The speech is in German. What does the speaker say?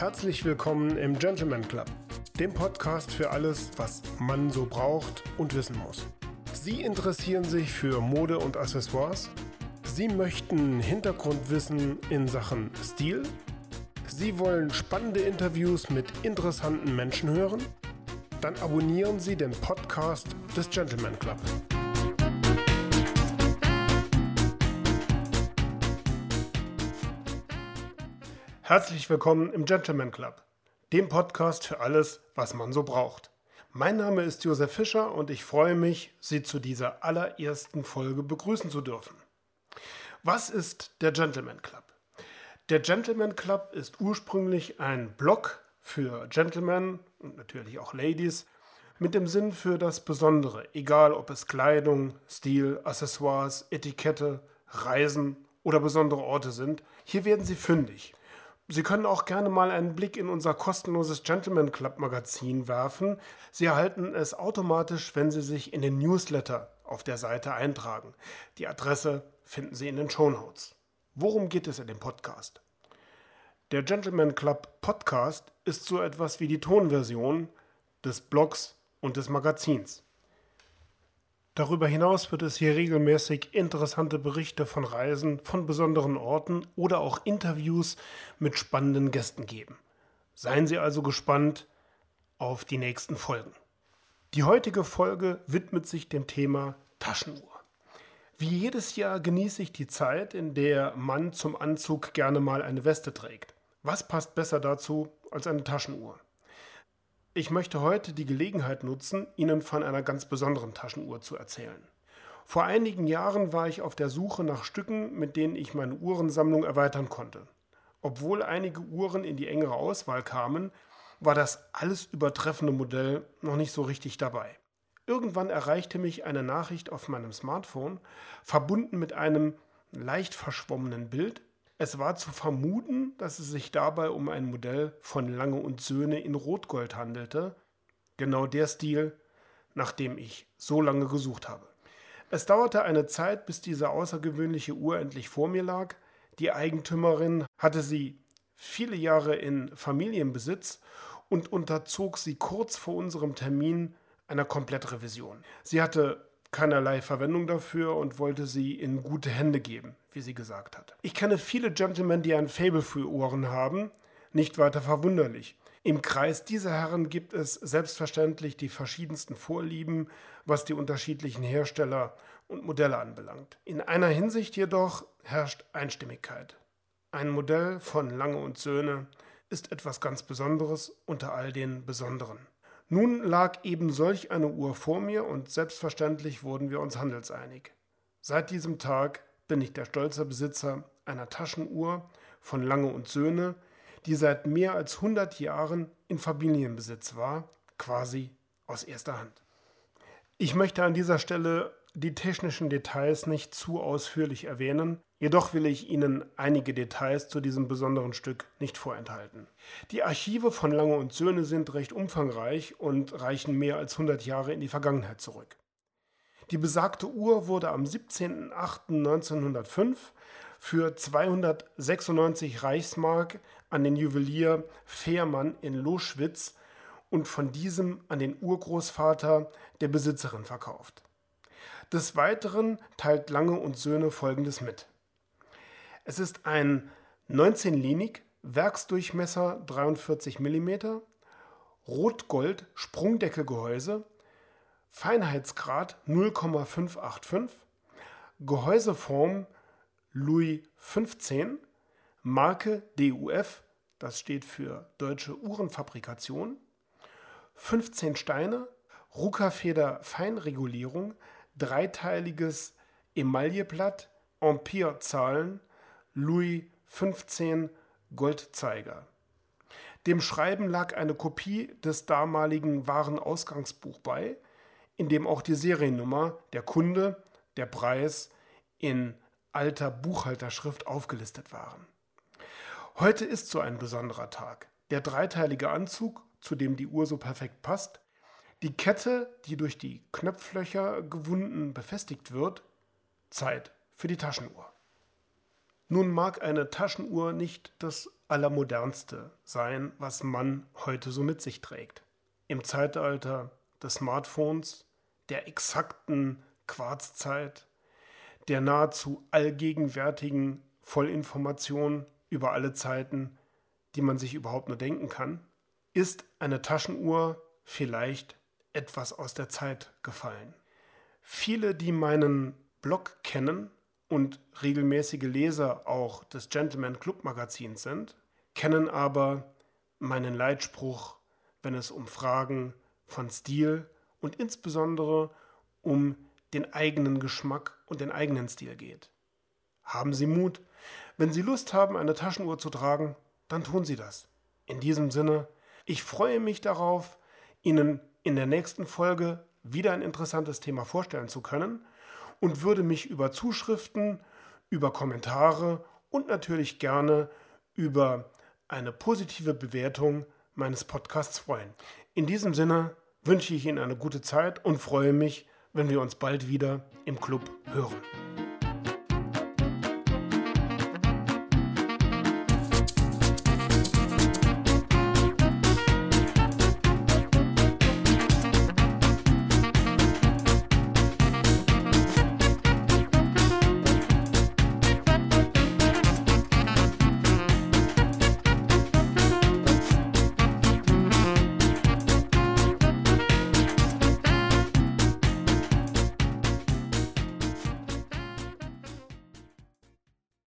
herzlich willkommen im Gentleman Club, dem Podcast für alles, was man so braucht und wissen muss. Sie interessieren sich für Mode und Accessoires? Sie möchten Hintergrundwissen in Sachen Stil? Sie wollen spannende Interviews mit interessanten Menschen hören? Dann abonnieren Sie den Podcast des Gentleman Club. Herzlich willkommen im Gentleman Club, dem Podcast für alles, was man so braucht. Mein Name ist Josef Fischer und ich freue mich, Sie zu dieser allerersten Folge begrüßen zu dürfen. Was ist der Gentleman Club? Der Gentleman Club ist ursprünglich ein Blog für Gentlemen und natürlich auch Ladies mit dem Sinn für das Besondere, egal ob es Kleidung, Stil, Accessoires, Etikette, Reisen oder besondere Orte sind. Hier werden Sie fündig. Sie können auch gerne mal einen Blick in unser kostenloses Gentleman Club Magazin werfen. Sie erhalten es automatisch, wenn Sie sich in den Newsletter auf der Seite eintragen. Die Adresse finden Sie in den Show Notes. Worum geht es in dem Podcast? Der Gentleman Club Podcast ist so etwas wie die Tonversion des Blogs und des Magazins. Darüber hinaus wird es hier regelmäßig interessante Berichte von Reisen, von besonderen Orten oder auch Interviews mit spannenden Gästen geben. Seien Sie also gespannt auf die nächsten Folgen. Die heutige Folge widmet sich dem Thema Taschenuhr. Wie jedes Jahr genieße ich die Zeit, in der man zum Anzug gerne mal eine Weste trägt. Was passt besser dazu als eine Taschenuhr? Ich möchte heute die Gelegenheit nutzen, Ihnen von einer ganz besonderen Taschenuhr zu erzählen. Vor einigen Jahren war ich auf der Suche nach Stücken, mit denen ich meine Uhrensammlung erweitern konnte. Obwohl einige Uhren in die engere Auswahl kamen, war das alles übertreffende Modell noch nicht so richtig dabei. Irgendwann erreichte mich eine Nachricht auf meinem Smartphone, verbunden mit einem leicht verschwommenen Bild, es war zu vermuten, dass es sich dabei um ein Modell von Lange und Söhne in Rotgold handelte, genau der Stil, nach dem ich so lange gesucht habe. Es dauerte eine Zeit, bis diese außergewöhnliche Uhr endlich vor mir lag. Die Eigentümerin hatte sie viele Jahre in Familienbesitz und unterzog sie kurz vor unserem Termin einer Komplettrevision. Sie hatte keinerlei Verwendung dafür und wollte sie in gute Hände geben, wie sie gesagt hat. Ich kenne viele Gentlemen, die ein Fable für Ohren haben, nicht weiter verwunderlich. Im Kreis dieser Herren gibt es selbstverständlich die verschiedensten Vorlieben, was die unterschiedlichen Hersteller und Modelle anbelangt. In einer Hinsicht jedoch herrscht Einstimmigkeit. Ein Modell von Lange und Söhne ist etwas ganz Besonderes unter all den Besonderen. Nun lag eben solch eine Uhr vor mir und selbstverständlich wurden wir uns handelseinig. Seit diesem Tag bin ich der stolze Besitzer einer Taschenuhr von Lange und Söhne, die seit mehr als 100 Jahren in Familienbesitz war, quasi aus erster Hand. Ich möchte an dieser Stelle die technischen Details nicht zu ausführlich erwähnen, jedoch will ich Ihnen einige Details zu diesem besonderen Stück nicht vorenthalten. Die Archive von Lange und Söhne sind recht umfangreich und reichen mehr als 100 Jahre in die Vergangenheit zurück. Die besagte Uhr wurde am 17.08.1905 für 296 Reichsmark an den Juwelier Fehrmann in Loschwitz und von diesem an den Urgroßvater der Besitzerin verkauft. Des Weiteren teilt Lange und Söhne folgendes mit. Es ist ein 19-linig, Werksdurchmesser 43 mm, Rotgold Sprungdeckelgehäuse, Feinheitsgrad 0,585, Gehäuseform Louis 15, Marke DUF, das steht für Deutsche Uhrenfabrikation, 15 Steine, Ruckerfeder Feinregulierung dreiteiliges Emailleblatt, Ampere-Zahlen, Louis XV Goldzeiger. Dem Schreiben lag eine Kopie des damaligen Warenausgangsbuch bei, in dem auch die Seriennummer, der Kunde, der Preis in alter Buchhalterschrift aufgelistet waren. Heute ist so ein besonderer Tag. Der dreiteilige Anzug, zu dem die Uhr so perfekt passt, die Kette, die durch die Knöpflöcher gewunden befestigt wird, Zeit für die Taschenuhr. Nun mag eine Taschenuhr nicht das Allermodernste sein, was man heute so mit sich trägt. Im Zeitalter des Smartphones, der exakten Quarzzeit, der nahezu allgegenwärtigen Vollinformation über alle Zeiten, die man sich überhaupt nur denken kann, ist eine Taschenuhr vielleicht etwas aus der Zeit gefallen. Viele, die meinen Blog kennen, und regelmäßige Leser auch des Gentleman Club Magazins sind, kennen aber meinen Leitspruch, wenn es um Fragen von Stil und insbesondere um den eigenen Geschmack und den eigenen Stil geht. Haben Sie Mut. Wenn Sie Lust haben, eine Taschenuhr zu tragen, dann tun Sie das. In diesem Sinne, ich freue mich darauf, Ihnen in der nächsten Folge wieder ein interessantes Thema vorstellen zu können und würde mich über Zuschriften, über Kommentare und natürlich gerne über eine positive Bewertung meines Podcasts freuen. In diesem Sinne wünsche ich Ihnen eine gute Zeit und freue mich, wenn wir uns bald wieder im Club hören.